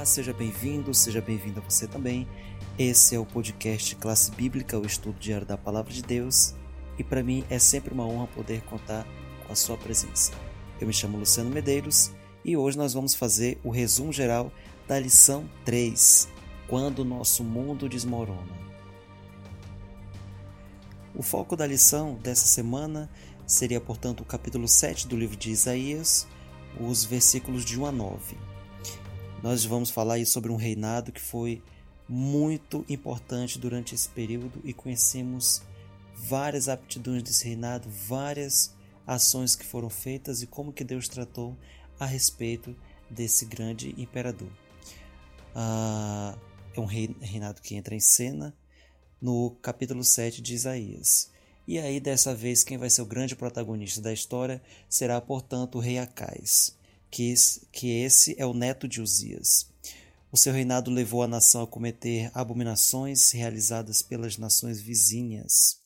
Olá, seja bem-vindo, seja bem-vinda você também. Esse é o podcast Classe Bíblica, o estudo diário da Palavra de Deus, e para mim é sempre uma honra poder contar com a sua presença. Eu me chamo Luciano Medeiros e hoje nós vamos fazer o resumo geral da lição 3, Quando o nosso mundo desmorona. O foco da lição dessa semana seria, portanto, o capítulo 7 do livro de Isaías, os versículos de 1 a 9. Nós vamos falar aí sobre um reinado que foi muito importante durante esse período e conhecemos várias aptidões desse reinado, várias ações que foram feitas e como que Deus tratou a respeito desse grande imperador. Ah, é um reinado que entra em cena no capítulo 7 de Isaías. E aí, dessa vez, quem vai ser o grande protagonista da história será, portanto, o rei Acais que esse, que esse é o neto de Uzias. O seu reinado levou a nação a cometer abominações realizadas pelas nações vizinhas.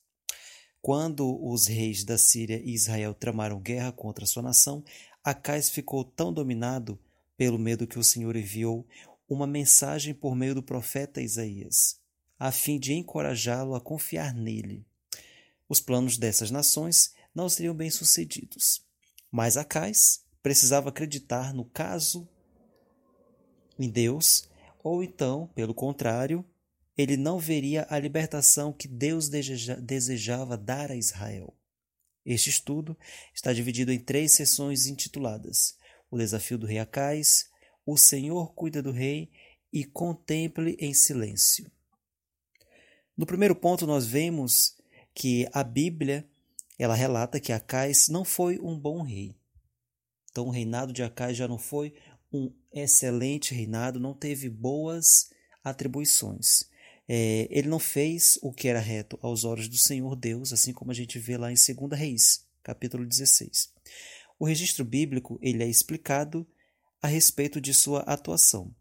Quando os reis da Síria e Israel tramaram guerra contra sua nação, Acais ficou tão dominado pelo medo que o Senhor enviou uma mensagem por meio do profeta Isaías, a fim de encorajá-lo a confiar nele. Os planos dessas nações não seriam bem-sucedidos, mas Acais precisava acreditar no caso em Deus, ou então, pelo contrário, ele não veria a libertação que Deus desejava dar a Israel. Este estudo está dividido em três sessões intituladas: O desafio do rei Acais, O Senhor cuida do rei e Contemple em silêncio. No primeiro ponto, nós vemos que a Bíblia ela relata que Acais não foi um bom rei. Então, o reinado de Acais já não foi um excelente reinado, não teve boas atribuições. É, ele não fez o que era reto aos olhos do Senhor Deus, assim como a gente vê lá em 2 Reis, capítulo 16. O registro bíblico ele é explicado a respeito de sua atuação.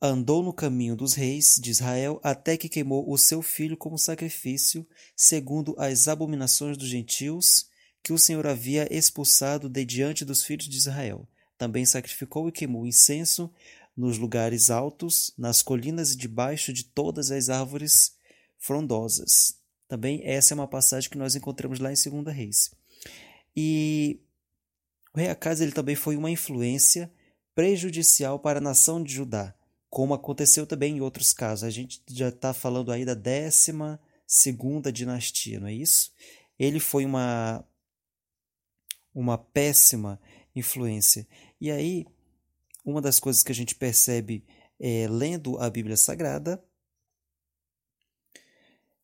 Andou no caminho dos reis de Israel até que queimou o seu filho como sacrifício, segundo as abominações dos gentios que o Senhor havia expulsado de diante dos filhos de Israel. Também sacrificou e queimou incenso nos lugares altos, nas colinas e debaixo de todas as árvores frondosas. Também essa é uma passagem que nós encontramos lá em 2 Reis. E o rei Acaz ele também foi uma influência prejudicial para a nação de Judá, como aconteceu também em outros casos. A gente já está falando aí da décima segunda dinastia, não é isso? Ele foi uma uma péssima influência. E aí, uma das coisas que a gente percebe é, lendo a Bíblia Sagrada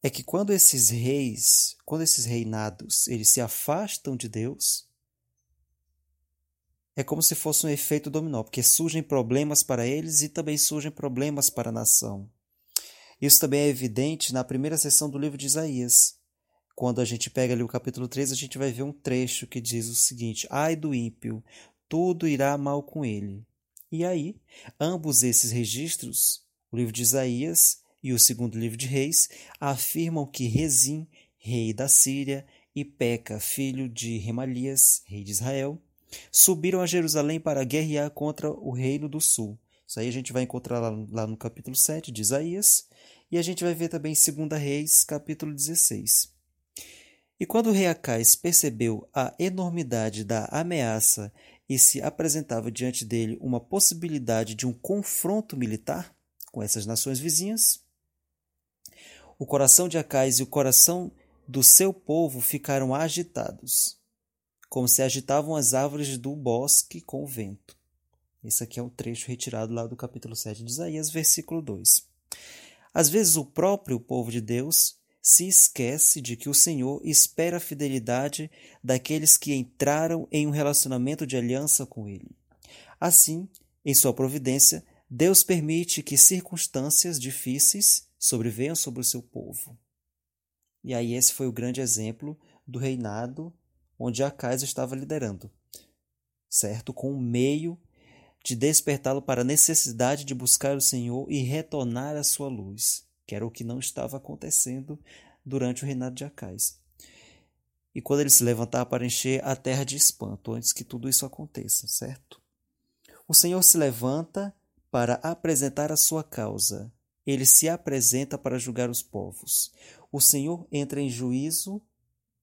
é que quando esses reis, quando esses reinados, eles se afastam de Deus, é como se fosse um efeito dominó, porque surgem problemas para eles e também surgem problemas para a nação. Isso também é evidente na primeira sessão do livro de Isaías. Quando a gente pega ali o capítulo 3, a gente vai ver um trecho que diz o seguinte: Ai do ímpio, tudo irá mal com ele. E aí, ambos esses registros, o livro de Isaías e o segundo livro de Reis, afirmam que Rezim, rei da Síria, e Peca, filho de Remalias, rei de Israel, subiram a Jerusalém para guerrear contra o reino do sul. Isso aí a gente vai encontrar lá, lá no capítulo 7 de Isaías, e a gente vai ver também em 2 Reis, capítulo 16. E quando o rei Acais percebeu a enormidade da ameaça e se apresentava diante dele uma possibilidade de um confronto militar com essas nações vizinhas, o coração de Acais e o coração do seu povo ficaram agitados, como se agitavam as árvores do bosque com o vento. Esse aqui é um trecho retirado lá do capítulo 7 de Isaías, versículo 2. Às vezes o próprio povo de Deus se esquece de que o Senhor espera a fidelidade daqueles que entraram em um relacionamento de aliança com Ele. Assim, em sua providência, Deus permite que circunstâncias difíceis sobrevenham sobre o seu povo. E aí esse foi o grande exemplo do reinado onde Acais estava liderando, certo? Com o meio de despertá-lo para a necessidade de buscar o Senhor e retornar à sua luz que era o que não estava acontecendo durante o reinado de Acais. E quando ele se levantar para encher a terra de espanto, antes que tudo isso aconteça, certo? O Senhor se levanta para apresentar a sua causa. Ele se apresenta para julgar os povos. O Senhor entra em juízo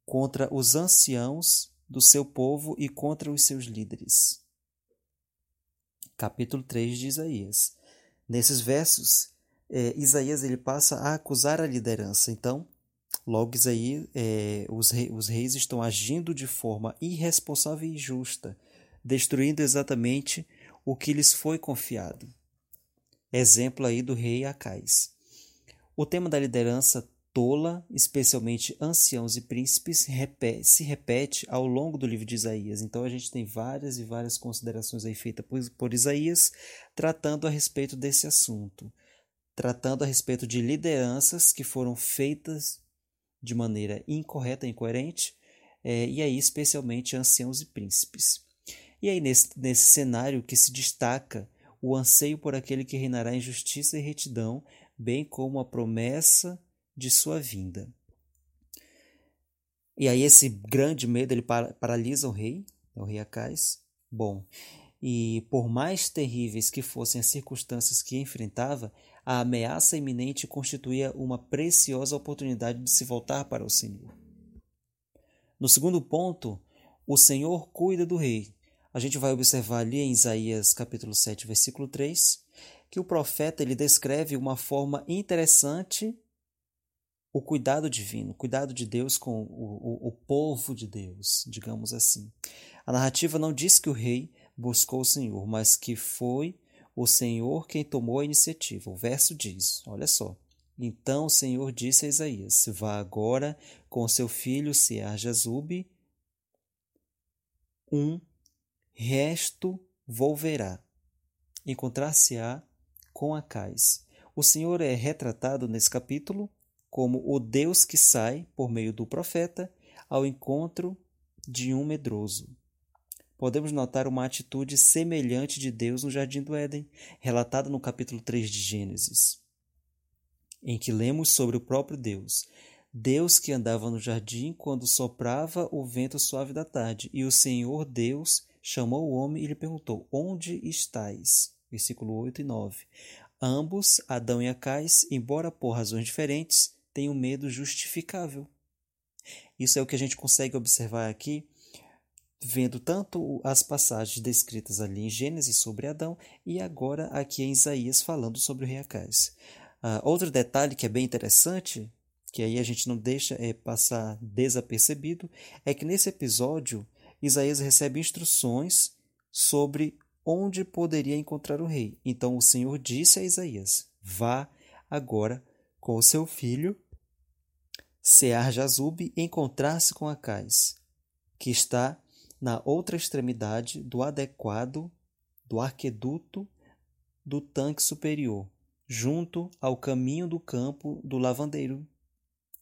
contra os anciãos do seu povo e contra os seus líderes. Capítulo 3 de Isaías. Nesses versos, é, Isaías ele passa a acusar a liderança. Então, logo Isaías, é, os, rei, os reis estão agindo de forma irresponsável e injusta, destruindo exatamente o que lhes foi confiado. Exemplo aí do rei Acais. O tema da liderança tola, especialmente anciãos e príncipes, se repete ao longo do livro de Isaías. Então a gente tem várias e várias considerações aí feitas por Isaías tratando a respeito desse assunto, tratando a respeito de lideranças que foram feitas de maneira incorreta, incoerente, é, e aí especialmente anciãos e príncipes. E aí nesse, nesse cenário que se destaca o anseio por aquele que reinará em justiça e retidão, bem como a promessa de sua vinda. E aí esse grande medo ele paralisa o rei, é o rei Acais. Bom, e por mais terríveis que fossem as circunstâncias que enfrentava, a ameaça iminente constituía uma preciosa oportunidade de se voltar para o Senhor. No segundo ponto, o Senhor cuida do rei. A gente vai observar ali em Isaías capítulo 7, versículo 3, que o profeta ele descreve uma forma interessante o cuidado divino, o cuidado de Deus com o, o, o, povo de Deus, digamos assim. A narrativa não diz que o rei buscou o Senhor, mas que foi o Senhor quem tomou a iniciativa. O verso diz: olha só. Então o Senhor disse a Isaías: Vá agora com seu filho Sear-Jazube, um resto volverá, encontrar-se-á com Acais. O Senhor é retratado nesse capítulo como o Deus que sai, por meio do profeta, ao encontro de um medroso. Podemos notar uma atitude semelhante de Deus no Jardim do Éden, relatada no capítulo 3 de Gênesis, em que lemos sobre o próprio Deus. Deus que andava no jardim quando soprava o vento suave da tarde, e o Senhor Deus chamou o homem e lhe perguntou: Onde estás? Versículo 8 e 9. Ambos, Adão e Acais, embora por razões diferentes, tem um medo justificável. Isso é o que a gente consegue observar aqui, vendo tanto as passagens descritas ali em Gênesis sobre Adão e agora aqui em Isaías falando sobre o rei Acais. Uh, outro detalhe que é bem interessante, que aí a gente não deixa é, passar desapercebido, é que nesse episódio Isaías recebe instruções sobre onde poderia encontrar o rei. Então o Senhor disse a Isaías: Vá agora com o seu filho Sear-Jazub encontrar-se com Acais, que está na outra extremidade do adequado do arqueduto do tanque superior, junto ao caminho do campo do lavandeiro.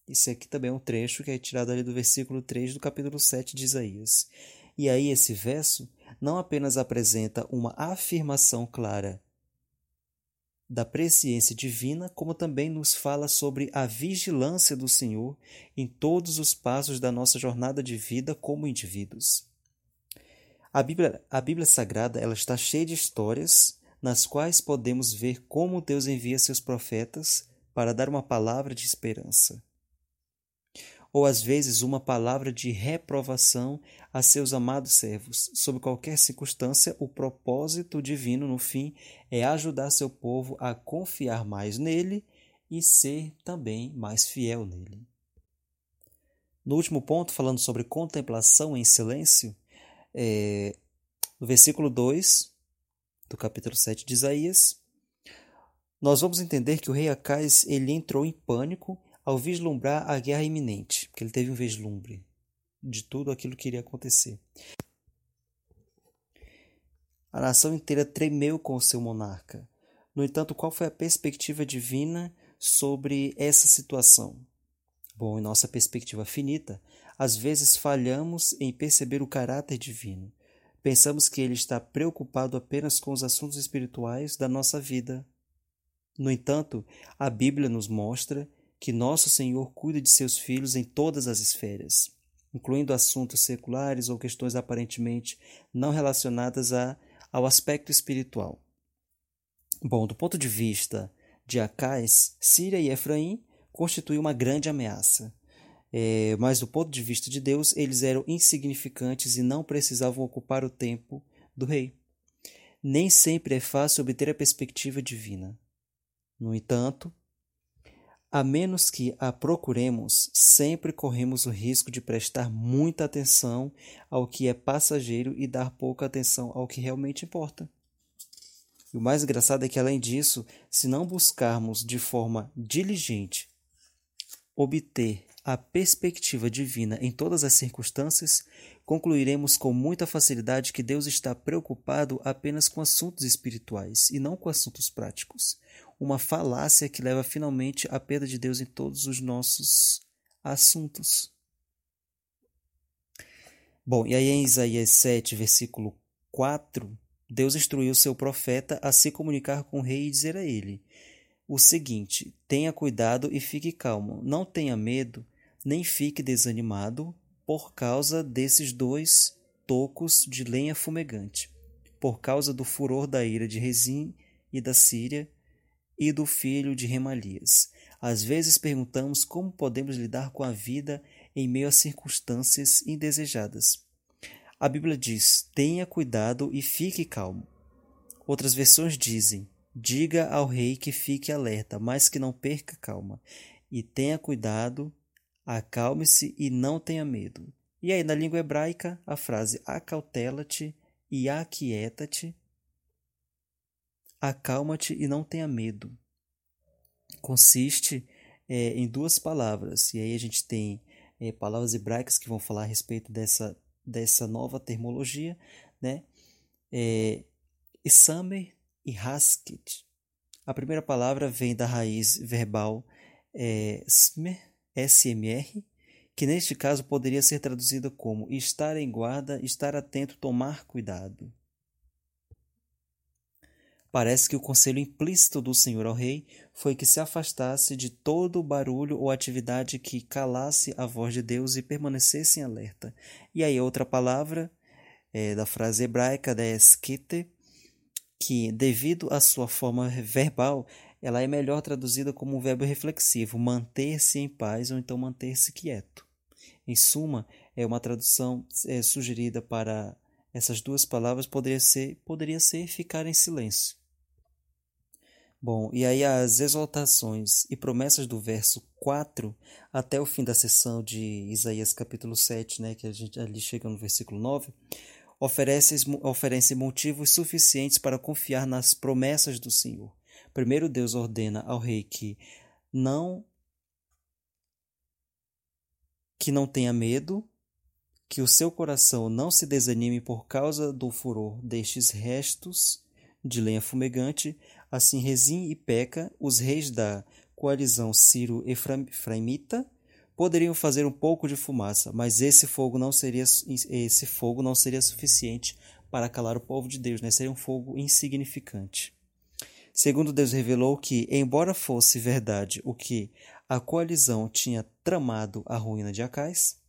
Esse aqui também é um trecho que é tirado ali do versículo 3 do capítulo 7 de Isaías. E aí esse verso não apenas apresenta uma afirmação clara da presciência divina, como também nos fala sobre a vigilância do Senhor em todos os passos da nossa jornada de vida como indivíduos. A Bíblia, a Bíblia Sagrada ela está cheia de histórias nas quais podemos ver como Deus envia seus profetas para dar uma palavra de esperança ou às vezes uma palavra de reprovação a seus amados servos. Sob qualquer circunstância, o propósito divino, no fim, é ajudar seu povo a confiar mais nele e ser também mais fiel nele. No último ponto, falando sobre contemplação em silêncio, é, no versículo 2 do capítulo 7 de Isaías, nós vamos entender que o rei Acais ele entrou em pânico ao vislumbrar a guerra iminente, porque ele teve um vislumbre de tudo aquilo que iria acontecer. A nação inteira tremeu com o seu monarca. No entanto, qual foi a perspectiva divina sobre essa situação? Bom, em nossa perspectiva finita, às vezes falhamos em perceber o caráter divino. Pensamos que ele está preocupado apenas com os assuntos espirituais da nossa vida. No entanto, a Bíblia nos mostra que nosso Senhor cuida de seus filhos em todas as esferas, incluindo assuntos seculares ou questões aparentemente não relacionadas a, ao aspecto espiritual. Bom, do ponto de vista de Acais, Síria e Efraim constituíam uma grande ameaça. É, mas do ponto de vista de Deus, eles eram insignificantes e não precisavam ocupar o tempo do rei. Nem sempre é fácil obter a perspectiva divina. No entanto, a menos que a procuremos, sempre corremos o risco de prestar muita atenção ao que é passageiro e dar pouca atenção ao que realmente importa. E o mais engraçado é que, além disso, se não buscarmos de forma diligente obter a perspectiva divina em todas as circunstâncias, concluiremos com muita facilidade que Deus está preocupado apenas com assuntos espirituais e não com assuntos práticos uma falácia que leva finalmente à perda de Deus em todos os nossos assuntos. Bom, e aí em Isaías 7, versículo 4, Deus instruiu seu profeta a se comunicar com o rei e dizer a ele o seguinte: tenha cuidado e fique calmo, não tenha medo, nem fique desanimado por causa desses dois tocos de lenha fumegante, por causa do furor da ira de Rezim e da Síria e do filho de Remalias. Às vezes perguntamos como podemos lidar com a vida em meio a circunstâncias indesejadas. A Bíblia diz: tenha cuidado e fique calmo. Outras versões dizem: diga ao rei que fique alerta, mas que não perca calma. E tenha cuidado, acalme-se e não tenha medo. E aí, na língua hebraica, a frase acautela-te e aquieta-te Acalma-te e não tenha medo. Consiste é, em duas palavras, e aí a gente tem é, palavras hebraicas que vão falar a respeito dessa, dessa nova termologia, né? É, Isamer e Hasket. A primeira palavra vem da raiz verbal é, smer, SMR, que neste caso poderia ser traduzida como estar em guarda, estar atento, tomar cuidado. Parece que o conselho implícito do Senhor ao rei foi que se afastasse de todo o barulho ou atividade que calasse a voz de Deus e permanecesse em alerta. E aí, outra palavra é, da frase hebraica da esquite, que, devido à sua forma verbal, ela é melhor traduzida como um verbo reflexivo, manter-se em paz ou então manter-se quieto. Em suma, é uma tradução é, sugerida para essas duas palavras poderia ser, poderia ser ficar em silêncio. Bom, e aí as exaltações e promessas do verso 4 até o fim da sessão de Isaías capítulo 7, né, que a gente ali chega no versículo 9, oferecem oferece motivos suficientes para confiar nas promessas do Senhor. Primeiro Deus ordena ao rei que não que não tenha medo, que o seu coração não se desanime por causa do furor destes restos de lenha fumegante, Assim, Rezim e Peca, os reis da coalizão Ciro-Efraimita, poderiam fazer um pouco de fumaça, mas esse fogo não seria esse fogo não seria suficiente para calar o povo de Deus, né? Seria um fogo insignificante. Segundo Deus revelou que, embora fosse verdade o que a coalizão tinha tramado a ruína de Acais,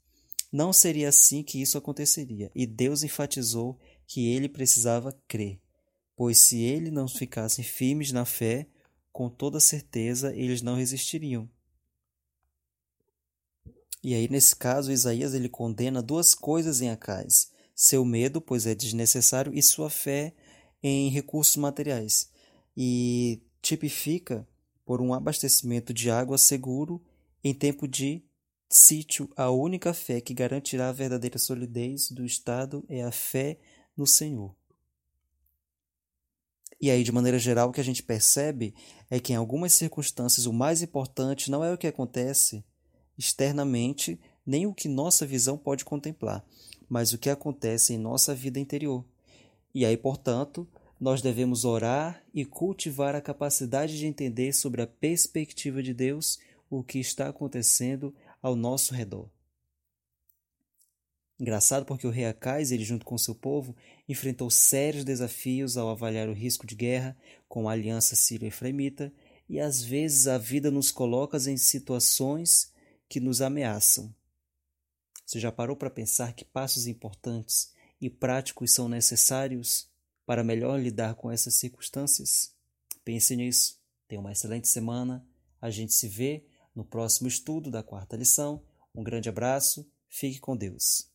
não seria assim que isso aconteceria, e Deus enfatizou que ele precisava crer pois se eles não ficassem firmes na fé, com toda certeza eles não resistiriam. E aí, nesse caso, Isaías ele condena duas coisas em Acais: seu medo, pois é desnecessário, e sua fé em recursos materiais. E tipifica por um abastecimento de água seguro em tempo de sítio. A única fé que garantirá a verdadeira solidez do Estado é a fé no Senhor. E aí, de maneira geral, o que a gente percebe é que em algumas circunstâncias o mais importante não é o que acontece externamente, nem o que nossa visão pode contemplar, mas o que acontece em nossa vida interior. E aí, portanto, nós devemos orar e cultivar a capacidade de entender sobre a perspectiva de Deus o que está acontecendo ao nosso redor. Engraçado porque o rei Acais, ele junto com seu povo, enfrentou sérios desafios ao avaliar o risco de guerra com a aliança sírio-efraimita, e às vezes a vida nos coloca em situações que nos ameaçam. Você já parou para pensar que passos importantes e práticos são necessários para melhor lidar com essas circunstâncias? Pense nisso. Tenha uma excelente semana. A gente se vê no próximo estudo da quarta lição. Um grande abraço. Fique com Deus.